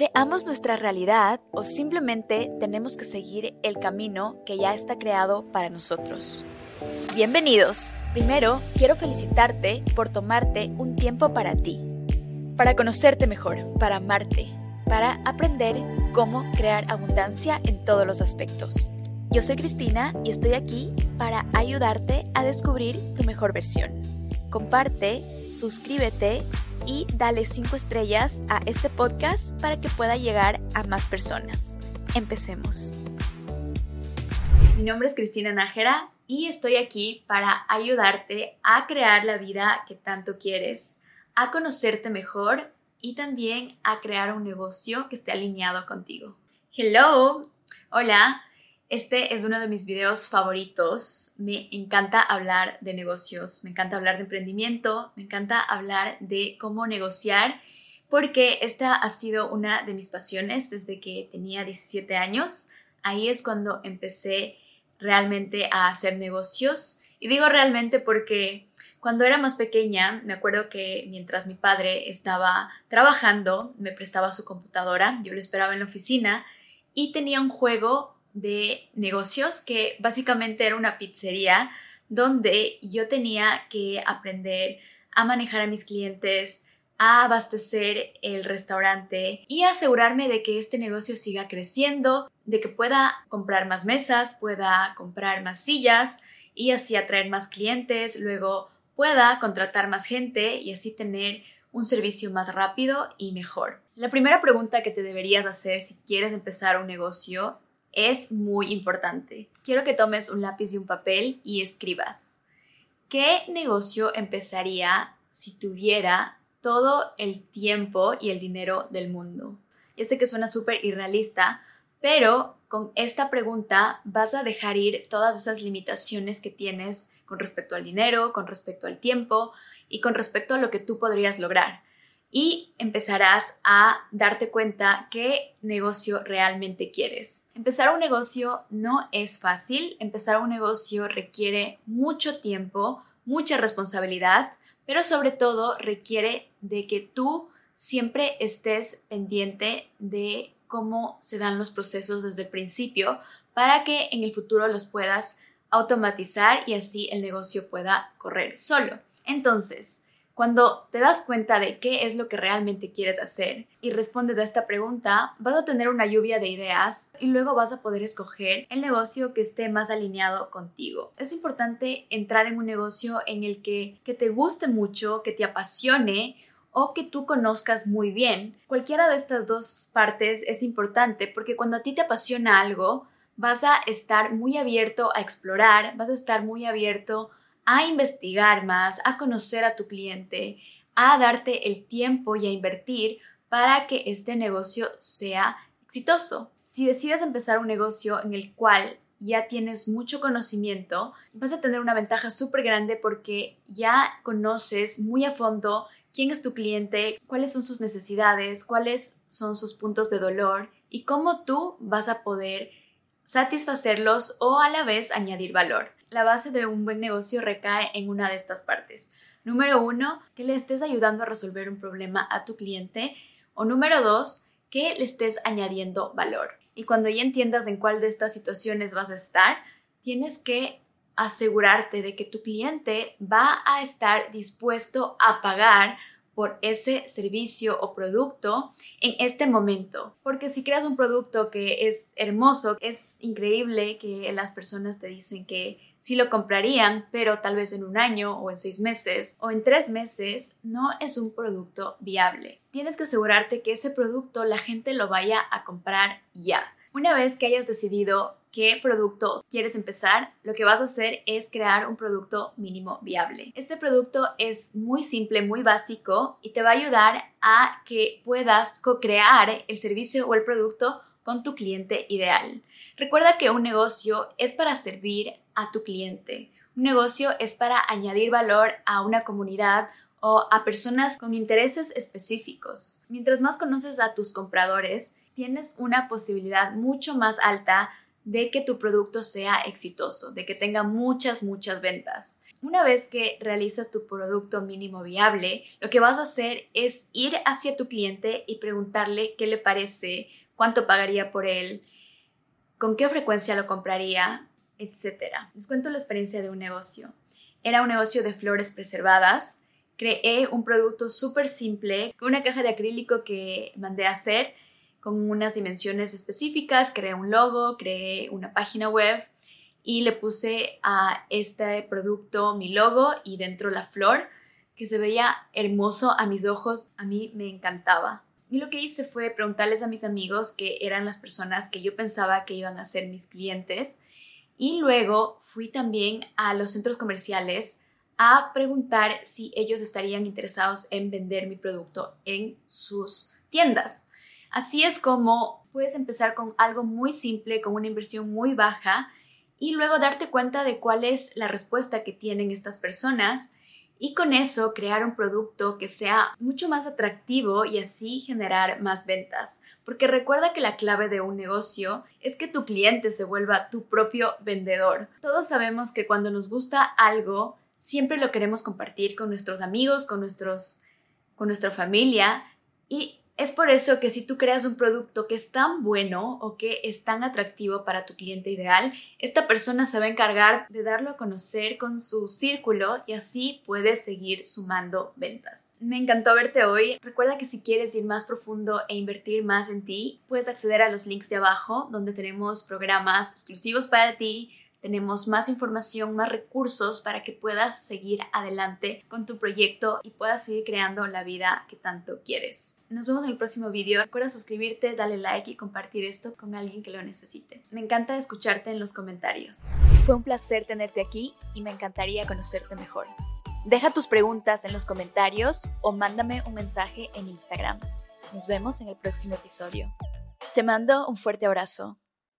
¿Creamos nuestra realidad o simplemente tenemos que seguir el camino que ya está creado para nosotros? Bienvenidos. Primero, quiero felicitarte por tomarte un tiempo para ti, para conocerte mejor, para amarte, para aprender cómo crear abundancia en todos los aspectos. Yo soy Cristina y estoy aquí para ayudarte a descubrir tu mejor versión. Comparte, suscríbete y dale 5 estrellas a este podcast para que pueda llegar a más personas. Empecemos. Mi nombre es Cristina Nájera y estoy aquí para ayudarte a crear la vida que tanto quieres, a conocerte mejor y también a crear un negocio que esté alineado contigo. Hello, hola, este es uno de mis videos favoritos. Me encanta hablar de negocios, me encanta hablar de emprendimiento, me encanta hablar de cómo negociar, porque esta ha sido una de mis pasiones desde que tenía 17 años. Ahí es cuando empecé realmente a hacer negocios. Y digo realmente porque cuando era más pequeña, me acuerdo que mientras mi padre estaba trabajando, me prestaba su computadora, yo lo esperaba en la oficina y tenía un juego de negocios que básicamente era una pizzería donde yo tenía que aprender a manejar a mis clientes, a abastecer el restaurante y asegurarme de que este negocio siga creciendo, de que pueda comprar más mesas, pueda comprar más sillas y así atraer más clientes, luego pueda contratar más gente y así tener un servicio más rápido y mejor. La primera pregunta que te deberías hacer si quieres empezar un negocio es muy importante. Quiero que tomes un lápiz y un papel y escribas. ¿Qué negocio empezaría si tuviera todo el tiempo y el dinero del mundo? Y este que suena súper irrealista, pero con esta pregunta vas a dejar ir todas esas limitaciones que tienes con respecto al dinero, con respecto al tiempo y con respecto a lo que tú podrías lograr y empezarás a darte cuenta qué negocio realmente quieres. Empezar un negocio no es fácil, empezar un negocio requiere mucho tiempo, mucha responsabilidad, pero sobre todo requiere de que tú siempre estés pendiente de cómo se dan los procesos desde el principio para que en el futuro los puedas automatizar y así el negocio pueda correr solo. Entonces, cuando te das cuenta de qué es lo que realmente quieres hacer y respondes a esta pregunta, vas a tener una lluvia de ideas y luego vas a poder escoger el negocio que esté más alineado contigo. Es importante entrar en un negocio en el que, te guste mucho, que te apasione o que tú conozcas muy bien. Cualquiera de estas dos partes es importante porque cuando a ti te apasiona algo, vas a estar muy abierto a explorar, vas a estar muy abierto a investigar más, a conocer a tu cliente, a darte el tiempo y a invertir para que este negocio sea exitoso. Si decides empezar un negocio en el cual ya tienes mucho conocimiento, vas a tener una ventaja súper grande porque ya conoces muy a fondo quién es tu cliente, cuáles son sus necesidades, cuáles son sus puntos de dolor y cómo tú vas a poder satisfacerlos o a la vez añadir valor la base de un buen negocio recae en una de estas partes. Número uno, que le estés ayudando a resolver un problema a tu cliente. O número dos, que le estés añadiendo valor. Y cuando ya entiendas en cuál de estas situaciones vas a estar, tienes que asegurarte de que tu cliente va a estar dispuesto a pagar por ese servicio o producto en este momento. Porque si creas un producto que es hermoso, es increíble que las personas te dicen que sí lo comprarían, pero tal vez en un año o en seis meses o en tres meses, no es un producto viable. Tienes que asegurarte que ese producto la gente lo vaya a comprar ya. Una vez que hayas decidido qué producto quieres empezar, lo que vas a hacer es crear un producto mínimo viable. Este producto es muy simple, muy básico y te va a ayudar a que puedas co-crear el servicio o el producto con tu cliente ideal. Recuerda que un negocio es para servir a tu cliente. Un negocio es para añadir valor a una comunidad o a personas con intereses específicos. Mientras más conoces a tus compradores, tienes una posibilidad mucho más alta de que tu producto sea exitoso, de que tenga muchas, muchas ventas. Una vez que realizas tu producto mínimo viable, lo que vas a hacer es ir hacia tu cliente y preguntarle qué le parece, cuánto pagaría por él, con qué frecuencia lo compraría, etc. Les cuento la experiencia de un negocio. Era un negocio de flores preservadas. Creé un producto súper simple con una caja de acrílico que mandé a hacer con unas dimensiones específicas, creé un logo, creé una página web y le puse a este producto mi logo y dentro la flor que se veía hermoso a mis ojos, a mí me encantaba. Y lo que hice fue preguntarles a mis amigos que eran las personas que yo pensaba que iban a ser mis clientes y luego fui también a los centros comerciales a preguntar si ellos estarían interesados en vender mi producto en sus tiendas. Así es como puedes empezar con algo muy simple, con una inversión muy baja y luego darte cuenta de cuál es la respuesta que tienen estas personas y con eso crear un producto que sea mucho más atractivo y así generar más ventas. Porque recuerda que la clave de un negocio es que tu cliente se vuelva tu propio vendedor. Todos sabemos que cuando nos gusta algo, siempre lo queremos compartir con nuestros amigos, con, nuestros, con nuestra familia y es por eso que si tú creas un producto que es tan bueno o que es tan atractivo para tu cliente ideal, esta persona se va a encargar de darlo a conocer con su círculo y así puedes seguir sumando ventas. Me encantó verte hoy. Recuerda que si quieres ir más profundo e invertir más en ti, puedes acceder a los links de abajo donde tenemos programas exclusivos para ti tenemos más información, más recursos para que puedas seguir adelante con tu proyecto y puedas seguir creando la vida que tanto quieres. Nos vemos en el próximo video. Recuerda suscribirte, darle like y compartir esto con alguien que lo necesite. Me encanta escucharte en los comentarios. Fue un placer tenerte aquí y me encantaría conocerte mejor. Deja tus preguntas en los comentarios o mándame un mensaje en Instagram. Nos vemos en el próximo episodio. Te mando un fuerte abrazo